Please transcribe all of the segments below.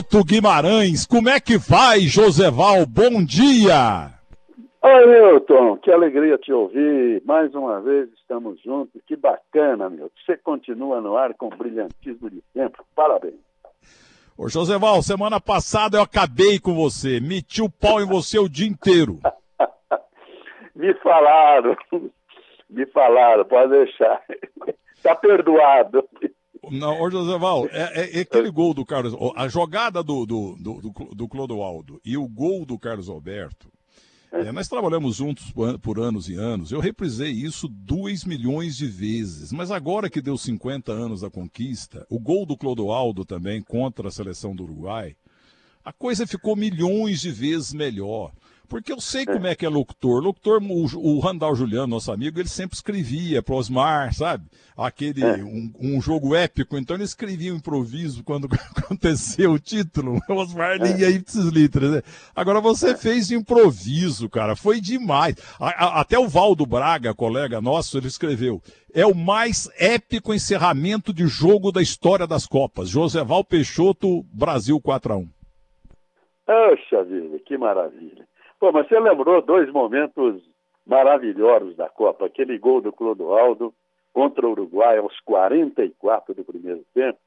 Peixoto Guimarães. Como é que vai, Joseval? Bom dia! Oi, Milton, que alegria te ouvir. Mais uma vez estamos juntos. Que bacana, meu. Você continua no ar com o brilhantismo de sempre. Parabéns. Ô, Joseval, semana passada eu acabei com você. Meti o pau em você o dia inteiro. Me falaram. Me falaram, pode deixar. Tá perdoado. Não, ô Joseval, é, é, é, aquele gol do Carlos. A jogada do, do, do, do, do Clodoaldo e o gol do Carlos Alberto. É, nós trabalhamos juntos por, por anos e anos. Eu reprisei isso 2 milhões de vezes. Mas agora que deu 50 anos da conquista, o gol do Clodoaldo também contra a seleção do Uruguai, a coisa ficou milhões de vezes melhor. Porque eu sei como é que é locutor. Locutor, o, o Randall Juliano, nosso amigo, ele sempre escrevia pro Osmar, sabe? Aquele, é. um, um, jogo épico. Então ele escrevia um improviso quando aconteceu o título. O Osmar é. lia ipsis litras, né? Agora você é. fez improviso, cara. Foi demais. A, a, até o Valdo Braga, colega nosso, ele escreveu. É o mais épico encerramento de jogo da história das Copas. Joseval Peixoto, Brasil 4 a 1 Poxa vida, que maravilha. Pô, mas você lembrou dois momentos maravilhosos da Copa. Aquele gol do Clodoaldo contra o Uruguai aos 44 do primeiro tempo.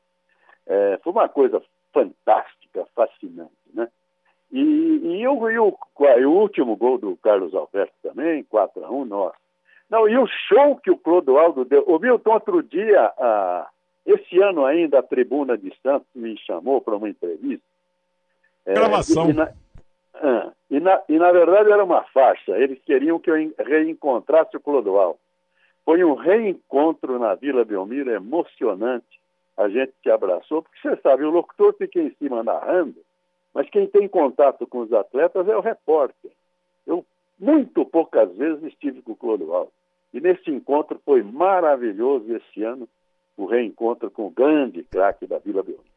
É, foi uma coisa fantástica, fascinante, né? E, e, o, e, o, e, o, último gol do Carlos Alberto também, 4 a 1 nossa. Não, e o show que o Clodoaldo deu. O Milton, outro dia, a, esse ano ainda, a Tribuna de Santos me chamou para uma entrevista. É, Gravação. E, na, ah, e, na, e, na, verdade era uma farsa. Eles queriam que eu reencontrasse o Clodoaldo. Foi um reencontro na Vila Belmiro emocionante. A gente se abraçou, porque você sabe, o locutor fica em cima narrando, mas quem tem contato com os atletas é o repórter. Eu, muito poucas vezes, estive com o Clodoaldo. E nesse encontro foi maravilhoso esse ano, o reencontro com o grande craque da Vila Belmiro.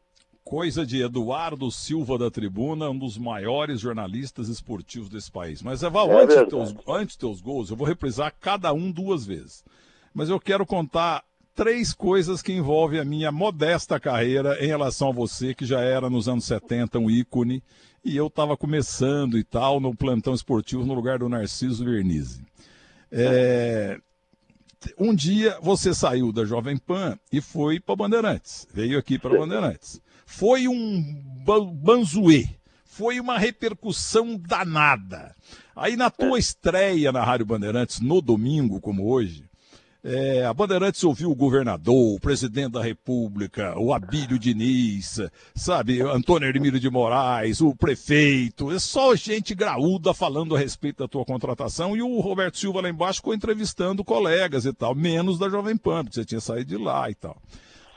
Coisa de Eduardo Silva da Tribuna, um dos maiores jornalistas esportivos desse país. Mas, Eval, é antes, teus, antes teus gols, eu vou reprisar cada um duas vezes. Mas eu quero contar três coisas que envolvem a minha modesta carreira em relação a você, que já era nos anos 70 um ícone, e eu estava começando e tal, no plantão esportivo, no lugar do Narciso Vernizzi. É, um dia você saiu da Jovem Pan e foi para Bandeirantes, veio aqui para Bandeirantes. Foi um banzuê. Foi uma repercussão danada. Aí na tua estreia na Rádio Bandeirantes, no domingo, como hoje, é, a Bandeirantes ouviu o governador, o presidente da República, o Abílio Diniz, sabe, Antônio Hermílio de Moraes, o prefeito, é só gente graúda falando a respeito da tua contratação e o Roberto Silva lá embaixo ficou entrevistando colegas e tal, menos da Jovem Pan, porque você tinha saído de lá e tal.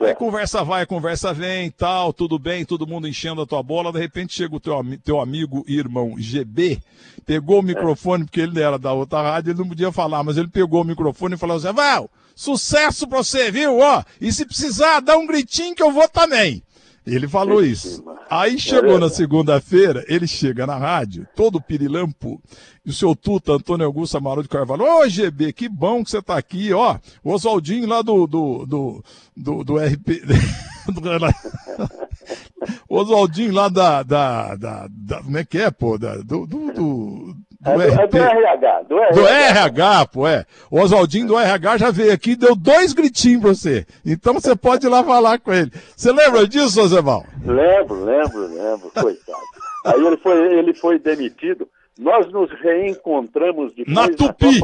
Aí conversa vai, conversa vem tal, tudo bem, todo mundo enchendo a tua bola. De repente chega o teu, teu amigo e irmão GB, pegou o microfone, porque ele era da outra rádio, ele não podia falar, mas ele pegou o microfone e falou assim: Val, sucesso pra você, viu? Ó, e se precisar, dá um gritinho que eu vou também. Ele falou isso. Aí chegou na segunda-feira, ele chega na rádio, todo pirilampo, e o seu tuta, Antônio Augusto Amaral de Carvalho, ô GB, que bom que você tá aqui, ó, o Oswaldinho lá do, do, do, do, do RP... o Oswaldinho lá da, da, da, da, como é que é, pô, da, do, do, do do, é do, é do RH, do RH. Do RH, pô, é. O Oswaldinho do RH já veio aqui e deu dois gritinhos pra você. Então você pode ir lá falar com ele. Você lembra disso, Ozeval? Lembro, lembro, lembro, coitado. Aí ele foi, ele foi demitido. Nós nos reencontramos depois na Tupi.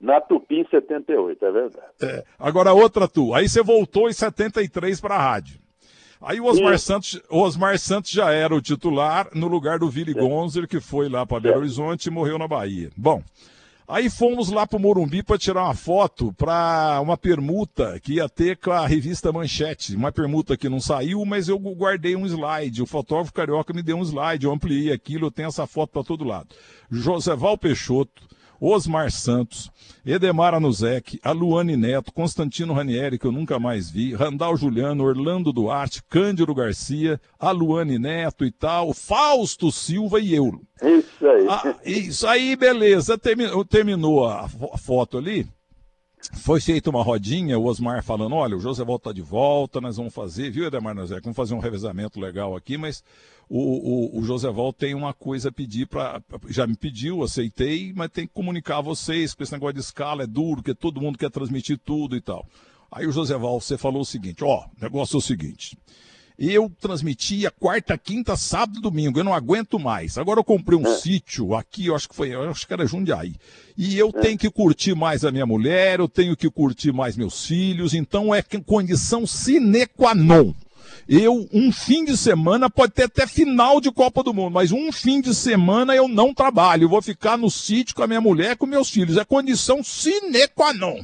Na, na Tupi em 78, é verdade. É. Agora outra tu. Aí você voltou em 73 para a rádio. Aí o Osmar, Santos, o Osmar Santos já era o titular no lugar do Vili Gonzer, que foi lá para Belo Horizonte e morreu na Bahia. Bom, aí fomos lá para o Morumbi para tirar uma foto para uma permuta que ia ter com a revista Manchete. Uma permuta que não saiu, mas eu guardei um slide. O fotógrafo carioca me deu um slide, eu ampliei aquilo, eu tenho essa foto para todo lado. Joseval Peixoto, Osmar Santos, Edemar Anuzek, a Luane Neto, Constantino Ranieri, que eu nunca mais vi, Randal Juliano, Orlando Duarte, Cândido Garcia, a Luane Neto e tal, Fausto Silva e eu. Isso aí. Ah, isso aí, beleza. Terminou, terminou a foto ali. Foi feita uma rodinha, o Osmar falando, olha, o José Volta tá de volta, nós vamos fazer, viu, Edemar Nozé, vamos fazer um revezamento legal aqui, mas o, o, o José Val tem uma coisa a pedir para. Já me pediu, aceitei, mas tem que comunicar a vocês, que esse negócio de escala é duro, que todo mundo quer transmitir tudo e tal. Aí o José Val, você falou o seguinte: ó, o negócio é o seguinte. Eu transmitia quarta, quinta, sábado e domingo. Eu não aguento mais. Agora eu comprei um é. sítio aqui, eu acho que foi, eu acho que era Jundiaí. E eu é. tenho que curtir mais a minha mulher, eu tenho que curtir mais meus filhos. Então é condição sine qua non. Eu, um fim de semana, pode ter até final de Copa do Mundo, mas um fim de semana eu não trabalho. Eu vou ficar no sítio com a minha mulher com meus filhos. É condição sine qua non.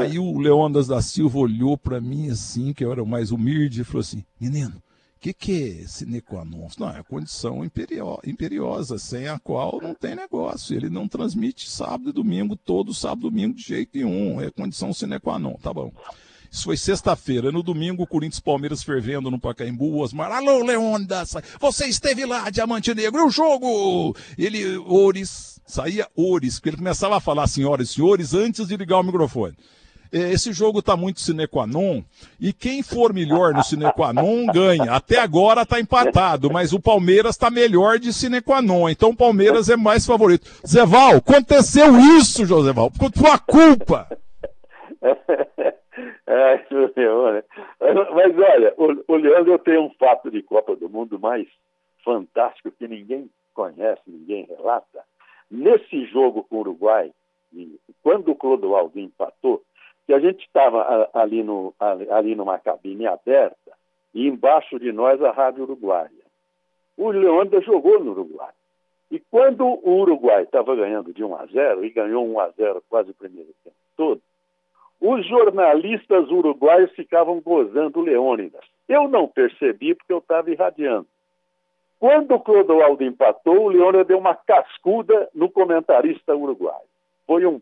Aí o Leondas da Silva olhou para mim assim, que eu era o mais humilde, e falou assim: Menino, o que, que é sine qua non? Não, é condição imperio, imperiosa, sem a qual não tem negócio. Ele não transmite sábado e domingo, todo sábado e domingo de jeito nenhum. É condição sine qua non, tá bom. Isso foi sexta-feira. No domingo, o Corinthians Palmeiras fervendo no Pacaembu. Osmar, alô, Leônidas, você esteve lá, Diamante Negro, e o jogo? Ele, Ores, saía Ores, porque ele começava a falar senhoras e senhores antes de ligar o microfone. É, esse jogo está muito sine qua non, e quem for melhor no sine qua non ganha. Até agora está empatado, mas o Palmeiras está melhor de sine qua non, então o Palmeiras é mais favorito. Zé Val, aconteceu isso, José Val, por tua culpa. É, Leandro. Mas olha, o, o Leandro tem um fato de Copa do Mundo mais fantástico que ninguém conhece, ninguém relata. Nesse jogo com o Uruguai, quando o Clodoaldo empatou, a gente estava ali, no, ali numa cabine aberta e embaixo de nós a Rádio Uruguaia. O Leandro jogou no Uruguai. E quando o Uruguai estava ganhando de 1 a 0 e ganhou 1 a 0 quase o primeiro tempo todo, os jornalistas uruguaios ficavam gozando Leônidas. Eu não percebi porque eu estava irradiando. Quando o Clodoaldo empatou, o Leônidas deu uma cascuda no comentarista uruguaio. Foi um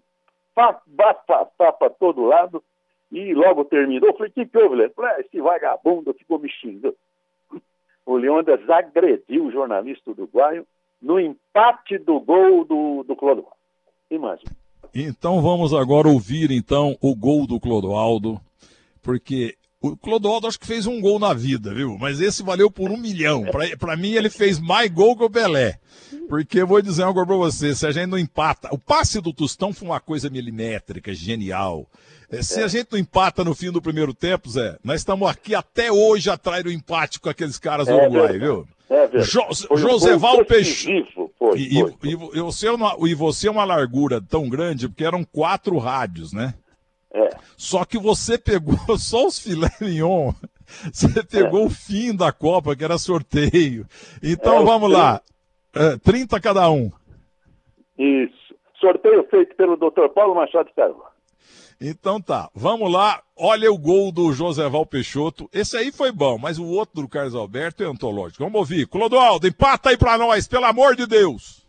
bafafá para todo lado e logo terminou. Eu falei, o que, que houve? Ele falei, ah, esse vagabundo ficou me xingando. O Leônidas agrediu o jornalista uruguaio no empate do gol do, do Clodoaldo. Imagina. Então vamos agora ouvir então o gol do Clodoaldo, porque o Clodoaldo acho que fez um gol na vida, viu? Mas esse valeu por um milhão. Para mim ele fez mais gol que o Pelé. Porque vou dizer algo para você, se a gente não empata, o passe do Tostão foi uma coisa milimétrica, genial. É, se a gente não empata no fim do primeiro tempo, Zé, nós estamos aqui até hoje atrás do empate com aqueles caras é, uruguaios, viu? É jo Joseval Peixoto. E, e, você é e você é uma largura tão grande, porque eram quatro rádios, né? É. Só que você pegou só os filé mignon. Você pegou é. o fim da Copa, que era sorteio. Então é, vamos lá. É, 30 cada um. Isso. Sorteio feito pelo Dr. Paulo Machado Carvalho. Então tá, vamos lá. Olha o gol do Joséval Peixoto. Esse aí foi bom, mas o outro do Carlos Alberto é antológico. Vamos ouvir. Clodoaldo, empata aí pra nós, pelo amor de Deus.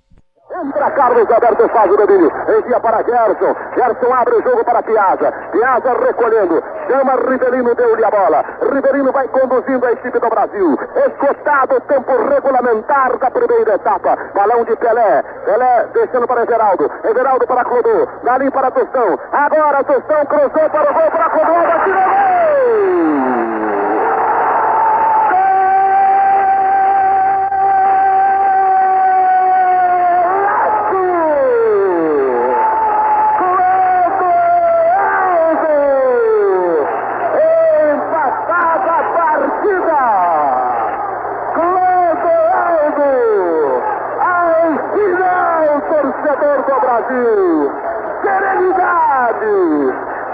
Entra Carlos Alberto, faz o domínio. Envia para Gerson. Gerson abre o jogo para Piazza. Piazza recolhendo. Chama Rivelino, deu-lhe a bola. Rivelino vai conduzindo a equipe do Brasil. Escotado o tempo regulamentar da primeira etapa. Balão de Pelé. Pelé deixando para Everaldo. Everaldo para Clodô. Dali para Tostão. Agora Tostão cruzou para o gol para Clodô. Atirou gol! Brasil! Serenidade!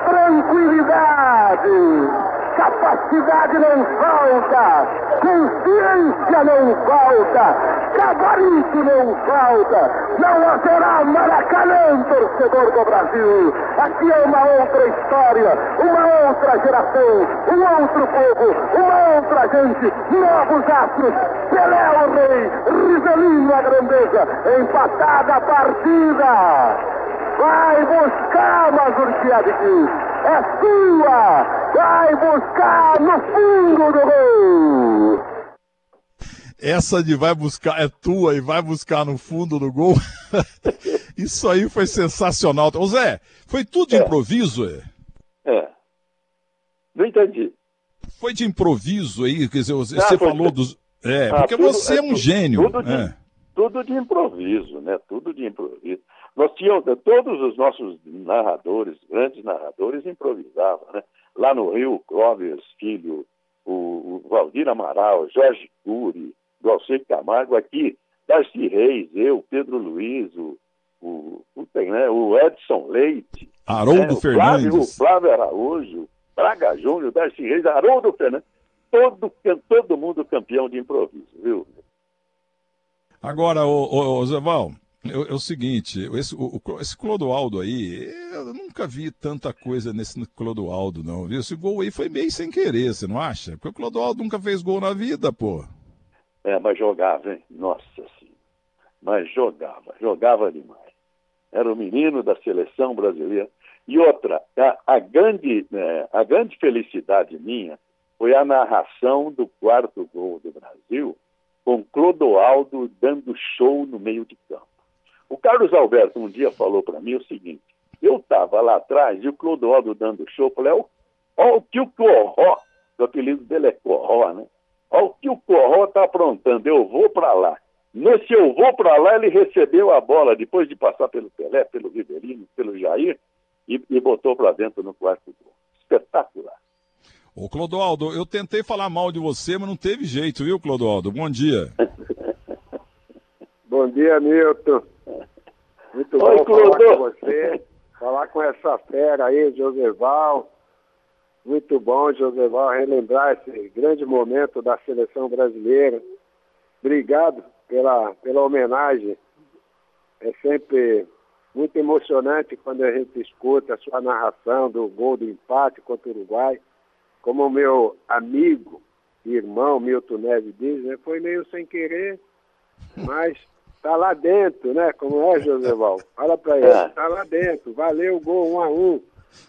Tranquilidade! Capacidade não falta, consciência não falta, gabarito não falta, não haverá Maracanã, torcedor do Brasil. Aqui é uma outra história, uma outra geração, um outro povo, uma outra gente, novos astros. Pelé o rei, Rivelino a grandeza, empatada a partida. Vai buscar, Mazurkiewicz. É sua. Vai buscar no fundo do gol. Essa de vai buscar é tua e vai buscar no fundo do gol. Isso aí foi sensacional. Ô Zé, foi tudo de é. improviso, é? É. Não entendi. Foi de improviso aí, quer dizer, você ah, falou dos. É, ah, porque tudo, você é, um gênio. Tudo de, é. tudo de improviso, né? Tudo de improviso. Nós tínhamos, todos os nossos narradores, grandes narradores, improvisavam, né? Lá no Rio, Clóvis Filho, o, o Valdir Amaral, Jorge Cury, Glaucir Camargo, aqui, Darcy Reis, eu, Pedro Luiz, o, o, o, né, o Edson Leite, Haroldo né, Fernandes, o Flávio, Araújo, Braga Júnior, Darcy Reis, Haroldo Fernandes, todo, todo mundo campeão de improviso, viu? Agora, o, o, o Zé Val, é, é, o seguinte, esse, o, esse Clodoaldo aí, eu nunca vi tanta coisa nesse Clodoaldo, não, viu? Esse gol aí foi meio sem querer, você não acha? Porque o Clodoaldo nunca fez gol na vida, pô. É, mas jogava, hein? Nossa senhora. Mas jogava, jogava demais. Era o menino da seleção brasileira. E outra, a, a grande, né, a grande felicidade minha foi a narração do quarto gol do Brasil, com Clodoaldo dando show no meio de campo. O Carlos Alberto um dia falou para mim o seguinte: eu estava lá atrás e o Clodoaldo dando show, falei, olha o que o Corró, o apelido dele é Corró, né? Olha o que o Corró está aprontando, eu vou para lá. Nesse eu vou para lá, ele recebeu a bola depois de passar pelo Pelé, pelo Riverino, pelo Jair e, e botou para dentro no quarto gol. Espetacular. Ô Clodoaldo, eu tentei falar mal de você, mas não teve jeito, viu, Clodoaldo? Bom dia. Bom dia, Milton. Muito Oi, bom falar com você, falar com essa fera aí, Joseval. Muito bom, Joseval, relembrar esse grande momento da seleção brasileira. Obrigado pela, pela homenagem. É sempre muito emocionante quando a gente escuta a sua narração do gol do empate contra o Uruguai. Como o meu amigo e irmão Milton Neves diz, né, foi meio sem querer, mas Tá lá dentro, né? Como é, Joseval? Fala pra ele. É. Tá lá dentro. Valeu gol, um a um.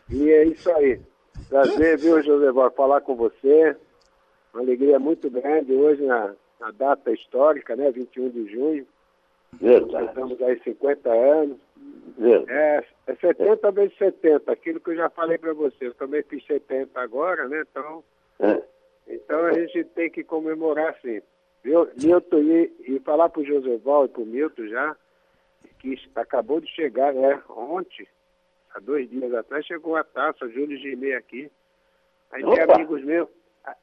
E é isso aí. Prazer, viu, Joseval, falar com você. Uma alegria muito grande hoje na, na data histórica, né? 21 de junho. Verdade. Estamos aí 50 anos. Verdade. É, é 70 vezes 70, aquilo que eu já falei para você. Eu também fiz 70 agora, né? Então, é. então a gente tem que comemorar sim. Viu, Milton, e, e falar para o Joseval e para o Milton já, que acabou de chegar, né? Ontem, há dois dias atrás, chegou a taça, Júlio Gimei aqui. Aí tem amigos meus.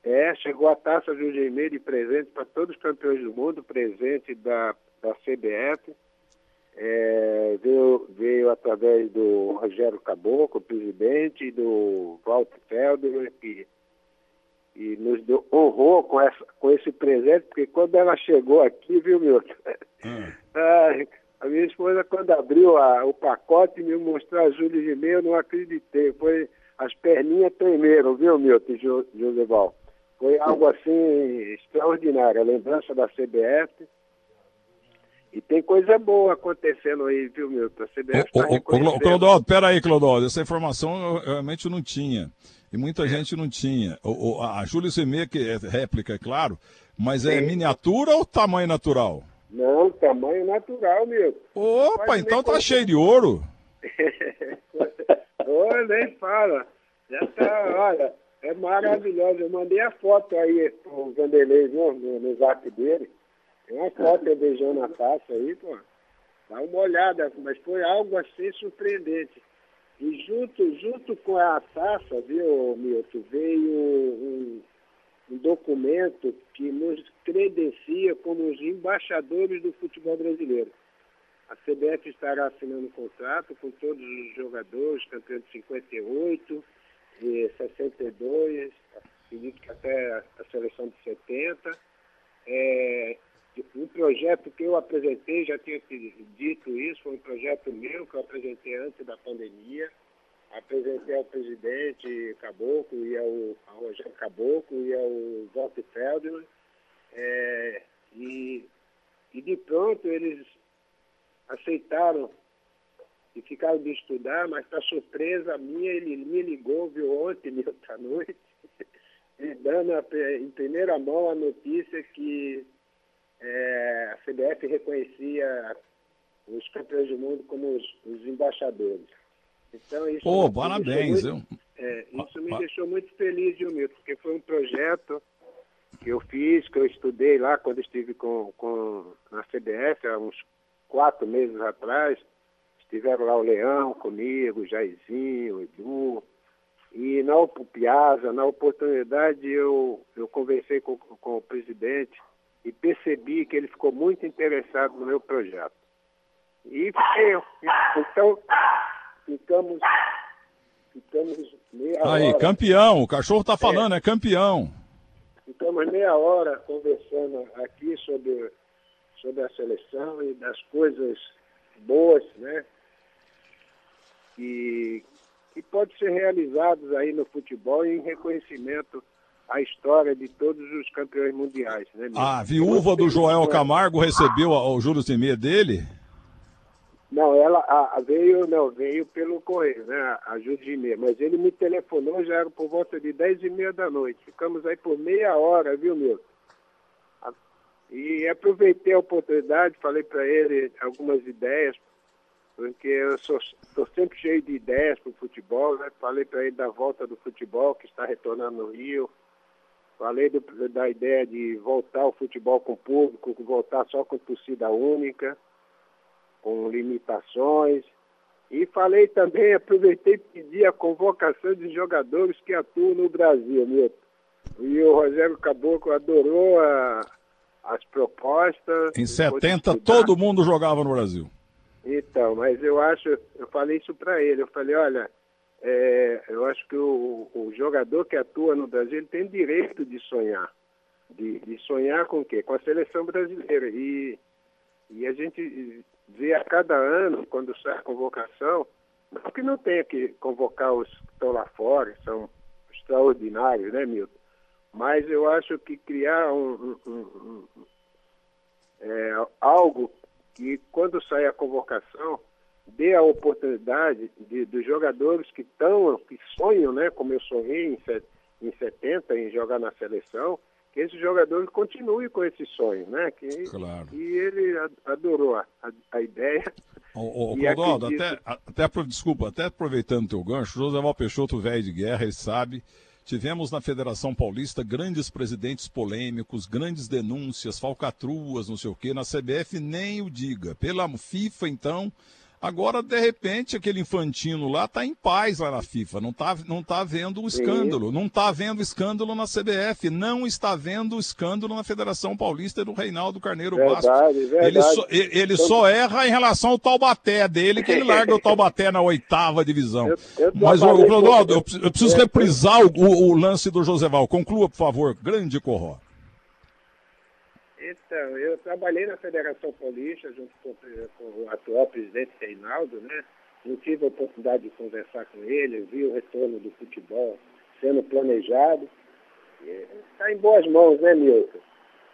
É, chegou a taça Júlio Gimei de presente para todos os campeões do mundo, presente da, da CBF. É, veio, veio através do Rogério Caboclo, presidente, do Walter Felder, que e nos deu, honrou com, essa, com esse presente, porque quando ela chegou aqui, viu, Milton? Hum. a minha esposa, quando abriu a, o pacote e me mostrou a Júlia de meio, eu não acreditei. Foi, as perninhas tremeram, viu, Milton jo, Joseval? Foi algo assim extraordinário, a lembrança da CBF. E tem coisa boa acontecendo aí, viu, Milton? A CBF tá ô, Clodoaldo, peraí, Clodoaldo, essa informação eu realmente não tinha e muita gente não tinha. O, o, a Júlia Semeia, que é réplica, é claro, mas é Sim. miniatura ou tamanho natural? Não, tamanho natural mesmo. Opa, então tá cheio de ouro. Oi, nem fala. Já tá, olha, é maravilhoso. Eu mandei a foto aí pro Vanderlei, viu, no, no zap dele. Tem uma foto eu beijando a taça aí, pô. Dá uma olhada, mas foi algo assim surpreendente. E junto, junto com a taça, viu, Milton, veio um, um documento que nos credencia como os embaixadores do futebol brasileiro. A CBF estará assinando um contrato com todos os jogadores, campeões de 58, de 62, acredito que até a seleção de 70. É, um projeto que eu apresentei, já tinha dito isso, foi um projeto meu que eu apresentei antes da pandemia. Apresentei ao presidente Caboclo e ao, ao Rogério Caboclo e ao Walter Feldman. É, e, e de pronto eles aceitaram e ficaram de estudar, mas para surpresa minha, ele me ligou, viu, ontem, outra noite, e dando a, em primeira mão a notícia que é, a CBF reconhecia os campeões do mundo como os, os embaixadores. Então, isso Pô, parabéns. Muito, é, isso me deixou muito feliz, Milton, porque foi um projeto que eu fiz, que eu estudei lá quando estive com, com, na CBF, há uns quatro meses atrás. Estiveram lá o Leão comigo, o Jairzinho, o Edu. E na Piazza, na oportunidade, eu, eu conversei com, com o presidente e percebi que ele ficou muito interessado no meu projeto. E eu. Então, ficamos, ficamos meia Aí, hora. campeão, o cachorro está falando, é. é campeão. Ficamos meia hora conversando aqui sobre, sobre a seleção e das coisas boas, né? Que, que pode ser realizados aí no futebol em reconhecimento à história de todos os campeões mundiais, né? A viúva do Joel Camargo recebeu o juros de meia dele? Não, ela a, a veio, não, veio pelo correio, né, a Judimê, mas ele me telefonou, já era por volta de 10 e meia da noite. Ficamos aí por meia hora, viu, meu? E aproveitei a oportunidade, falei para ele algumas ideias, porque eu estou sempre cheio de ideias para o futebol, né? Falei para ele da volta do futebol, que está retornando no Rio. Falei do, da ideia de voltar ao futebol com público, voltar só com torcida única com limitações. E falei também, aproveitei e pedi a convocação de jogadores que atuam no Brasil, Milton. E o Rogério Caboclo adorou a, as propostas. Em 70, todo mundo jogava no Brasil. Então, mas eu acho, eu falei isso para ele, eu falei, olha, é, eu acho que o, o, jogador que atua no Brasil ele tem direito de sonhar. De, de sonhar com o quê? Com a seleção brasileira. E, e a gente vê a cada ano, quando sai a convocação, não que não tenha que convocar os que estão lá fora, são extraordinários, né, Milton? Mas eu acho que criar um, um, um, é, algo que, quando sai a convocação, dê a oportunidade de, dos jogadores que estão, que sonham, né, como eu sonhei em, em 70, em jogar na seleção, que esse jogador continue com esse sonho, né? Que, claro. E ele adorou a, a, ideia. Ô, ô Clodoaldo, acredito... até, até, desculpa, até aproveitando o teu gancho, José Val Peixoto, velho de guerra, ele sabe. Tivemos na Federação Paulista grandes presidentes polêmicos, grandes denúncias, falcatruas, não sei o quê. Na CBF nem o diga. Pela FIFA, então, Agora, de repente, aquele infantino lá está em paz lá na FIFA, não está não tá vendo o escândalo, não está vendo escândalo na CBF, não está vendo escândalo na Federação Paulista do Reinaldo Carneiro verdade, Bastos. Verdade. Ele, só, ele só erra em relação ao Taubaté dele, que ele larga o Taubaté na oitava divisão. Eu, eu Mas, o Clodoaldo, eu, eu preciso reprisar o, o, o, lance do Joseval. Conclua, por favor, grande Corró. Então, eu trabalhei na Federação Paulista junto com, com, o atual presidente Reinaldo, né? Tive a oportunidade de conversar com ele, vi o retorno do futebol sendo planejado. Está em boas mãos, né, Milton?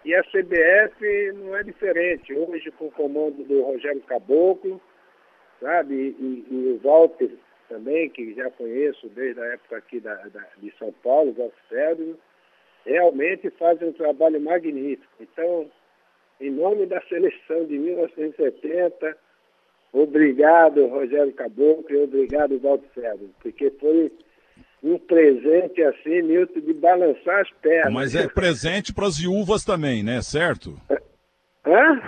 E a CBF não é diferente. Hoje, com o comando do Rogério Caboclo, sabe? E, e o Walter também, que já conheço desde a época aqui da, da de São Paulo, Walter Ferdinand, realmente fazem um trabalho magnífico. Então, em nome da seleção de 1970, obrigado, Rogério Caboclo, e obrigado, Walter Ferro, porque foi um presente assim, Milton, de balançar as pernas. Mas é presente para as viúvas também, né? Certo? Hã?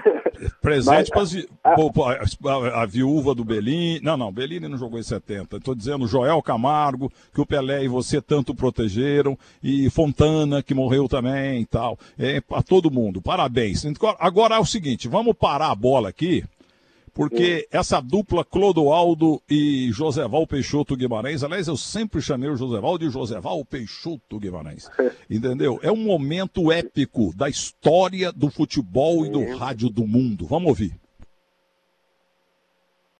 Presente para a, a, a, viúva do Bellini. Não, não, Bellini não jogou em 70. Estou dizendo Joel Camargo, que o Pelé e você tanto protegeram, e Fontana, que morreu também e tal. É, para todo mundo. Parabéns. Agora é o seguinte, vamos parar a bola aqui porque essa dupla Clodoaldo e Joseval Peixoto Guimarães, aliás, eu sempre chamei o Joseval de Joseval Peixoto Guimarães, entendeu? É um momento épico da história do futebol e do rádio do mundo. Vamos ouvir.